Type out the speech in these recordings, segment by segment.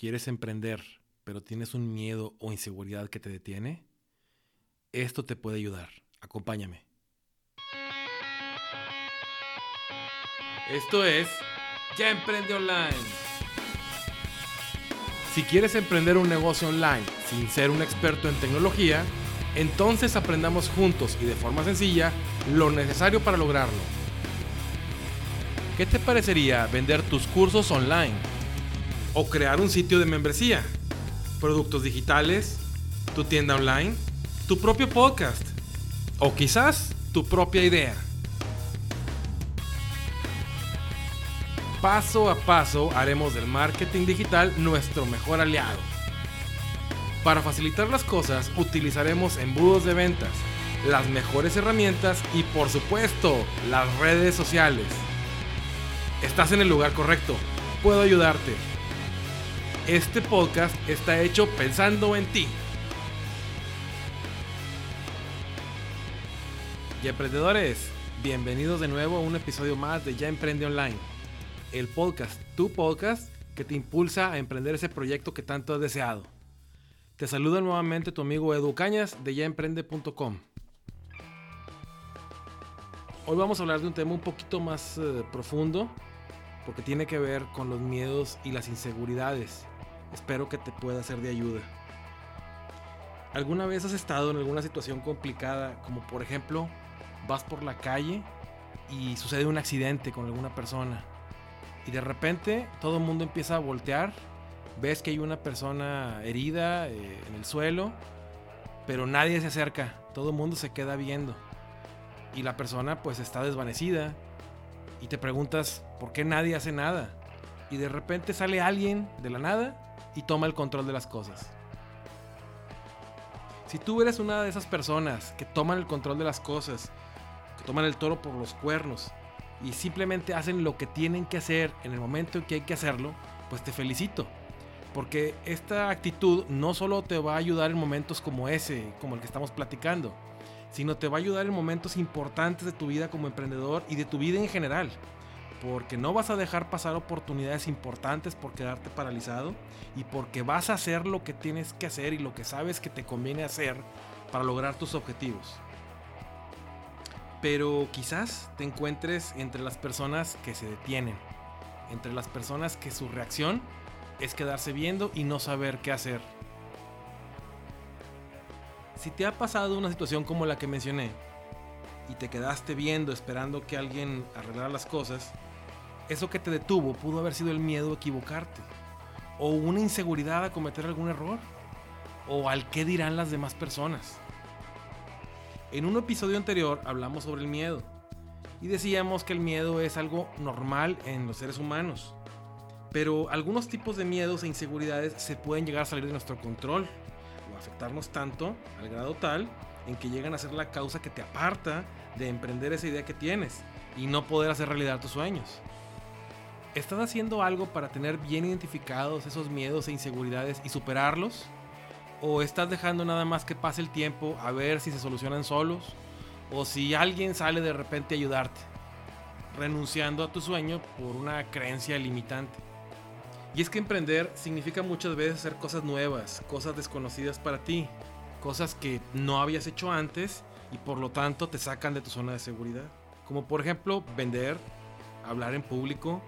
¿Quieres emprender, pero tienes un miedo o inseguridad que te detiene? Esto te puede ayudar. Acompáñame. Esto es Ya Emprende Online. Si quieres emprender un negocio online sin ser un experto en tecnología, entonces aprendamos juntos y de forma sencilla lo necesario para lograrlo. ¿Qué te parecería vender tus cursos online? O crear un sitio de membresía, productos digitales, tu tienda online, tu propio podcast o quizás tu propia idea. Paso a paso haremos del marketing digital nuestro mejor aliado. Para facilitar las cosas utilizaremos embudos de ventas, las mejores herramientas y por supuesto las redes sociales. Estás en el lugar correcto. Puedo ayudarte. Este podcast está hecho pensando en ti. Y emprendedores, bienvenidos de nuevo a un episodio más de Ya Emprende Online, el podcast, tu podcast que te impulsa a emprender ese proyecto que tanto has deseado. Te saluda nuevamente tu amigo Edu Cañas de yaemprende.com. Hoy vamos a hablar de un tema un poquito más eh, profundo porque tiene que ver con los miedos y las inseguridades Espero que te pueda ser de ayuda. ¿Alguna vez has estado en alguna situación complicada, como por ejemplo, vas por la calle y sucede un accidente con alguna persona y de repente todo el mundo empieza a voltear, ves que hay una persona herida eh, en el suelo, pero nadie se acerca, todo el mundo se queda viendo. Y la persona pues está desvanecida y te preguntas por qué nadie hace nada y de repente sale alguien de la nada y toma el control de las cosas. Si tú eres una de esas personas que toman el control de las cosas, que toman el toro por los cuernos y simplemente hacen lo que tienen que hacer en el momento en que hay que hacerlo, pues te felicito. Porque esta actitud no solo te va a ayudar en momentos como ese, como el que estamos platicando, sino te va a ayudar en momentos importantes de tu vida como emprendedor y de tu vida en general porque no vas a dejar pasar oportunidades importantes por quedarte paralizado y porque vas a hacer lo que tienes que hacer y lo que sabes que te conviene hacer para lograr tus objetivos. Pero quizás te encuentres entre las personas que se detienen, entre las personas que su reacción es quedarse viendo y no saber qué hacer. Si te ha pasado una situación como la que mencioné y te quedaste viendo esperando que alguien arreglara las cosas, eso que te detuvo pudo haber sido el miedo a equivocarte, o una inseguridad a cometer algún error, o al qué dirán las demás personas. En un episodio anterior hablamos sobre el miedo y decíamos que el miedo es algo normal en los seres humanos, pero algunos tipos de miedos e inseguridades se pueden llegar a salir de nuestro control o afectarnos tanto al grado tal en que llegan a ser la causa que te aparta de emprender esa idea que tienes y no poder hacer realidad tus sueños. ¿Estás haciendo algo para tener bien identificados esos miedos e inseguridades y superarlos? ¿O estás dejando nada más que pase el tiempo a ver si se solucionan solos? ¿O si alguien sale de repente a ayudarte? Renunciando a tu sueño por una creencia limitante. Y es que emprender significa muchas veces hacer cosas nuevas, cosas desconocidas para ti, cosas que no habías hecho antes y por lo tanto te sacan de tu zona de seguridad. Como por ejemplo vender, hablar en público,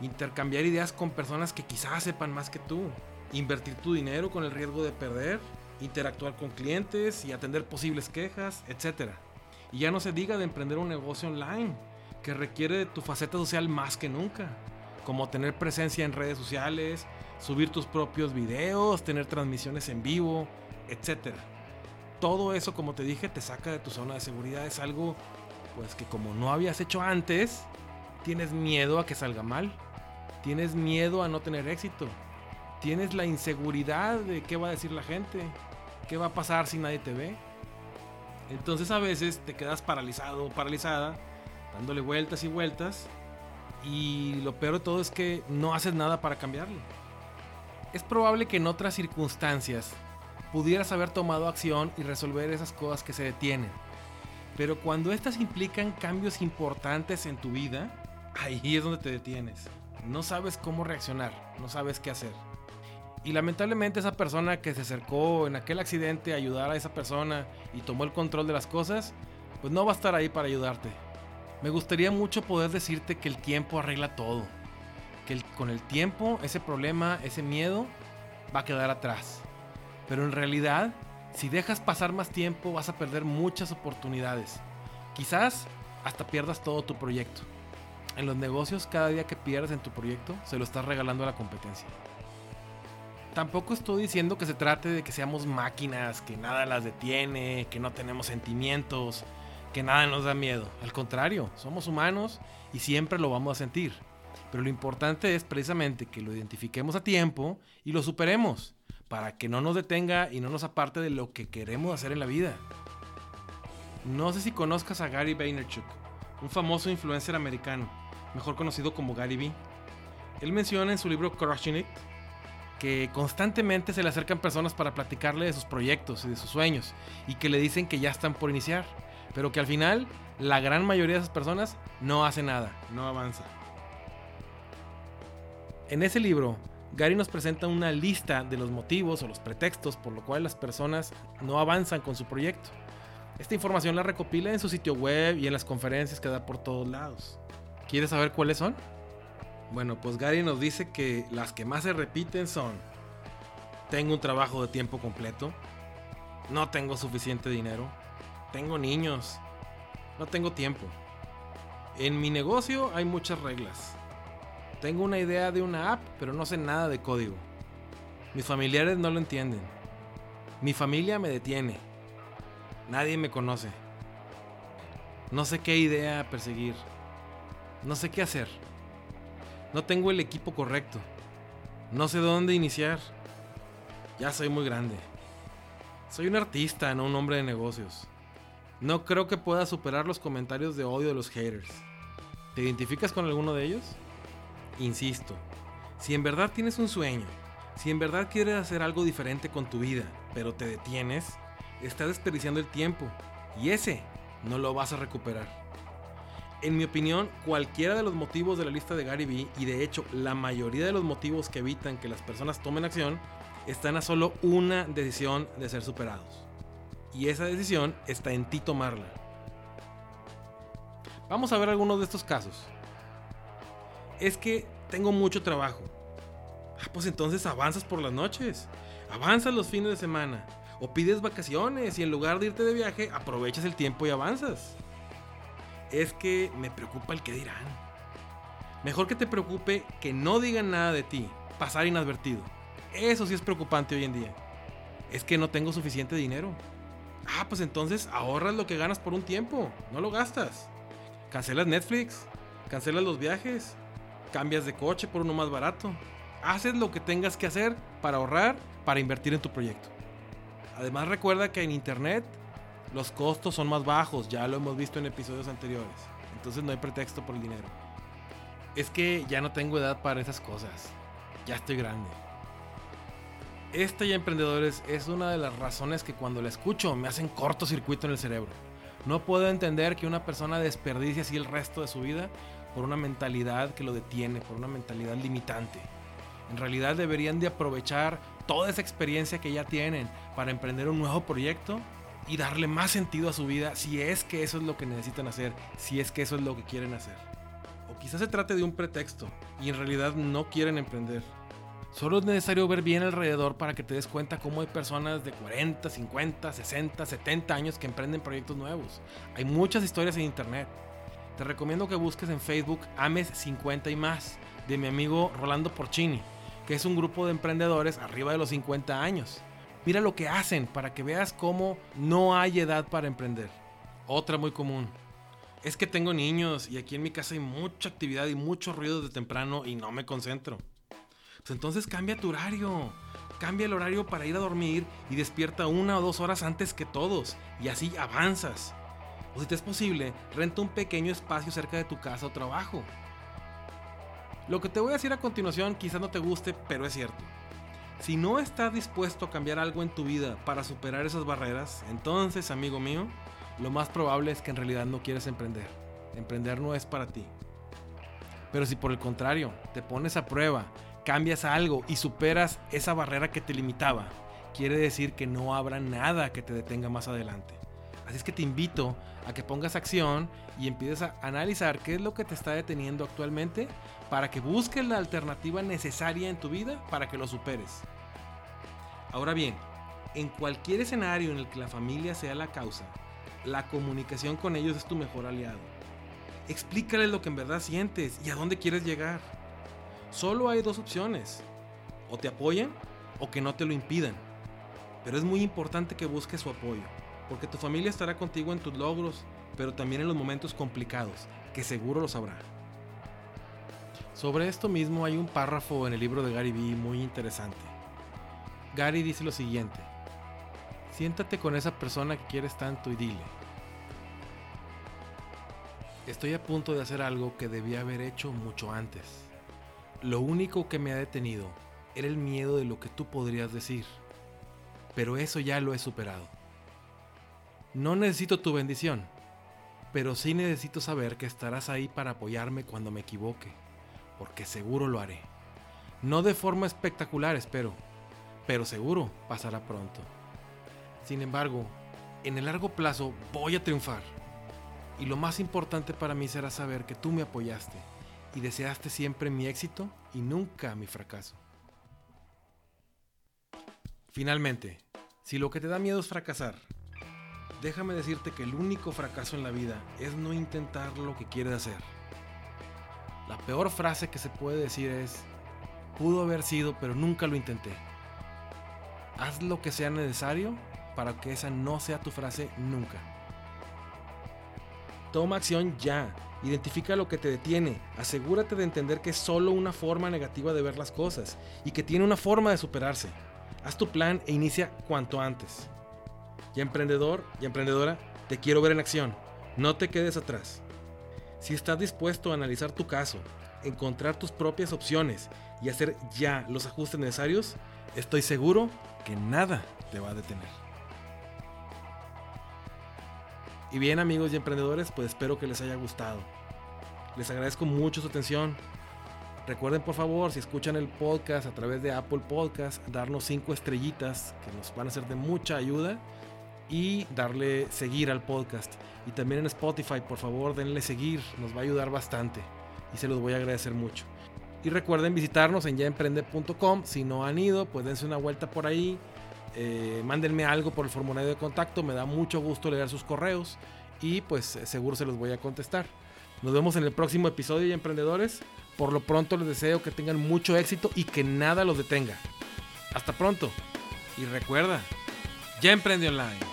intercambiar ideas con personas que quizás sepan más que tú, invertir tu dinero con el riesgo de perder, interactuar con clientes y atender posibles quejas, etc. Y ya no se diga de emprender un negocio online, que requiere de tu faceta social más que nunca, como tener presencia en redes sociales, subir tus propios videos, tener transmisiones en vivo, etc. Todo eso, como te dije, te saca de tu zona de seguridad. Es algo pues que como no habías hecho antes, tienes miedo a que salga mal. Tienes miedo a no tener éxito. Tienes la inseguridad de qué va a decir la gente. ¿Qué va a pasar si nadie te ve? Entonces a veces te quedas paralizado o paralizada, dándole vueltas y vueltas. Y lo peor de todo es que no haces nada para cambiarlo. Es probable que en otras circunstancias pudieras haber tomado acción y resolver esas cosas que se detienen. Pero cuando estas implican cambios importantes en tu vida, ahí es donde te detienes no sabes cómo reaccionar, no sabes qué hacer. Y lamentablemente esa persona que se acercó en aquel accidente a ayudar a esa persona y tomó el control de las cosas, pues no va a estar ahí para ayudarte. Me gustaría mucho poder decirte que el tiempo arregla todo. Que con el tiempo ese problema, ese miedo, va a quedar atrás. Pero en realidad, si dejas pasar más tiempo vas a perder muchas oportunidades. Quizás hasta pierdas todo tu proyecto. En los negocios, cada día que pierdes en tu proyecto, se lo estás regalando a la competencia. Tampoco estoy diciendo que se trate de que seamos máquinas, que nada las detiene, que no tenemos sentimientos, que nada nos da miedo. Al contrario, somos humanos y siempre lo vamos a sentir. Pero lo importante es precisamente que lo identifiquemos a tiempo y lo superemos, para que no nos detenga y no nos aparte de lo que queremos hacer en la vida. No sé si conozcas a Gary Vaynerchuk, un famoso influencer americano, mejor conocido como Gary Vee. Él menciona en su libro Crushing It que constantemente se le acercan personas para platicarle de sus proyectos y de sus sueños y que le dicen que ya están por iniciar, pero que al final la gran mayoría de esas personas no hace nada, no avanza. En ese libro, Gary nos presenta una lista de los motivos o los pretextos por lo cual las personas no avanzan con su proyecto. Esta información la recopila en su sitio web y en las conferencias que da por todos lados. ¿Quieres saber cuáles son? Bueno, pues Gary nos dice que las que más se repiten son, tengo un trabajo de tiempo completo, no tengo suficiente dinero, tengo niños, no tengo tiempo. En mi negocio hay muchas reglas. Tengo una idea de una app, pero no sé nada de código. Mis familiares no lo entienden. Mi familia me detiene. Nadie me conoce. No sé qué idea perseguir. No sé qué hacer. No tengo el equipo correcto. No sé dónde iniciar. Ya soy muy grande. Soy un artista, no un hombre de negocios. No creo que pueda superar los comentarios de odio de los haters. ¿Te identificas con alguno de ellos? Insisto, si en verdad tienes un sueño, si en verdad quieres hacer algo diferente con tu vida, pero te detienes, estás desperdiciando el tiempo y ese no lo vas a recuperar. En mi opinión, cualquiera de los motivos de la lista de Gary Vee, y de hecho la mayoría de los motivos que evitan que las personas tomen acción, están a solo una decisión de ser superados. Y esa decisión está en ti tomarla. Vamos a ver algunos de estos casos. Es que tengo mucho trabajo. Ah, pues entonces avanzas por las noches. Avanzas los fines de semana. O pides vacaciones y en lugar de irte de viaje, aprovechas el tiempo y avanzas es que me preocupa el que dirán. Mejor que te preocupe que no digan nada de ti, pasar inadvertido. Eso sí es preocupante hoy en día. Es que no tengo suficiente dinero. Ah, pues entonces ahorras lo que ganas por un tiempo, no lo gastas. Cancelas Netflix, cancelas los viajes, cambias de coche por uno más barato. Haces lo que tengas que hacer para ahorrar, para invertir en tu proyecto. Además recuerda que en Internet los costos son más bajos, ya lo hemos visto en episodios anteriores. Entonces no hay pretexto por el dinero. Es que ya no tengo edad para esas cosas. Ya estoy grande. Esta ya emprendedores es una de las razones que cuando la escucho me hacen cortocircuito en el cerebro. No puedo entender que una persona desperdicie así el resto de su vida por una mentalidad que lo detiene, por una mentalidad limitante. En realidad deberían de aprovechar toda esa experiencia que ya tienen para emprender un nuevo proyecto y darle más sentido a su vida si es que eso es lo que necesitan hacer, si es que eso es lo que quieren hacer. O quizás se trate de un pretexto y en realidad no quieren emprender. Solo es necesario ver bien alrededor para que te des cuenta cómo hay personas de 40, 50, 60, 70 años que emprenden proyectos nuevos. Hay muchas historias en internet. Te recomiendo que busques en Facebook Ames 50 y más de mi amigo Rolando Porcini, que es un grupo de emprendedores arriba de los 50 años. Mira lo que hacen para que veas cómo no hay edad para emprender. Otra muy común. Es que tengo niños y aquí en mi casa hay mucha actividad y mucho ruido de temprano y no me concentro. Pues entonces cambia tu horario. Cambia el horario para ir a dormir y despierta una o dos horas antes que todos y así avanzas. O si te es posible, renta un pequeño espacio cerca de tu casa o trabajo. Lo que te voy a decir a continuación quizás no te guste, pero es cierto. Si no estás dispuesto a cambiar algo en tu vida para superar esas barreras, entonces, amigo mío, lo más probable es que en realidad no quieres emprender. Emprender no es para ti. Pero si por el contrario te pones a prueba, cambias algo y superas esa barrera que te limitaba, quiere decir que no habrá nada que te detenga más adelante. Así es que te invito a que pongas acción y empieces a analizar qué es lo que te está deteniendo actualmente para que busques la alternativa necesaria en tu vida para que lo superes. Ahora bien, en cualquier escenario en el que la familia sea la causa, la comunicación con ellos es tu mejor aliado. Explícales lo que en verdad sientes y a dónde quieres llegar. Solo hay dos opciones. O te apoyan o que no te lo impidan. Pero es muy importante que busques su apoyo, porque tu familia estará contigo en tus logros, pero también en los momentos complicados, que seguro lo sabrá. Sobre esto mismo hay un párrafo en el libro de Gary Vee muy interesante. Gary dice lo siguiente. Siéntate con esa persona que quieres tanto y dile. Estoy a punto de hacer algo que debía haber hecho mucho antes. Lo único que me ha detenido era el miedo de lo que tú podrías decir. Pero eso ya lo he superado. No necesito tu bendición, pero sí necesito saber que estarás ahí para apoyarme cuando me equivoque, porque seguro lo haré. No de forma espectacular, espero, pero seguro pasará pronto. Sin embargo, en el largo plazo voy a triunfar. Y lo más importante para mí será saber que tú me apoyaste y deseaste siempre mi éxito y nunca mi fracaso. Finalmente, si lo que te da miedo es fracasar, déjame decirte que el único fracaso en la vida es no intentar lo que quieres hacer. La peor frase que se puede decir es, pudo haber sido, pero nunca lo intenté. Haz lo que sea necesario para que esa no sea tu frase nunca. Toma acción ya. Identifica lo que te detiene. Asegúrate de entender que es solo una forma negativa de ver las cosas y que tiene una forma de superarse. Haz tu plan e inicia cuanto antes. Ya emprendedor y emprendedora, te quiero ver en acción. No te quedes atrás. Si estás dispuesto a analizar tu caso, encontrar tus propias opciones y hacer ya los ajustes necesarios, estoy seguro que nada te va a detener. Y bien amigos y emprendedores, pues espero que les haya gustado. Les agradezco mucho su atención. Recuerden por favor, si escuchan el podcast a través de Apple Podcast, darnos cinco estrellitas que nos van a ser de mucha ayuda y darle seguir al podcast. Y también en Spotify, por favor, denle seguir, nos va a ayudar bastante y se los voy a agradecer mucho. Y recuerden visitarnos en yaemprende.com. Si no han ido, pues dense una vuelta por ahí. Eh, mándenme algo por el formulario de contacto, me da mucho gusto leer sus correos y pues seguro se los voy a contestar. Nos vemos en el próximo episodio de Emprendedores. Por lo pronto les deseo que tengan mucho éxito y que nada los detenga. Hasta pronto. Y recuerda, ya emprende online.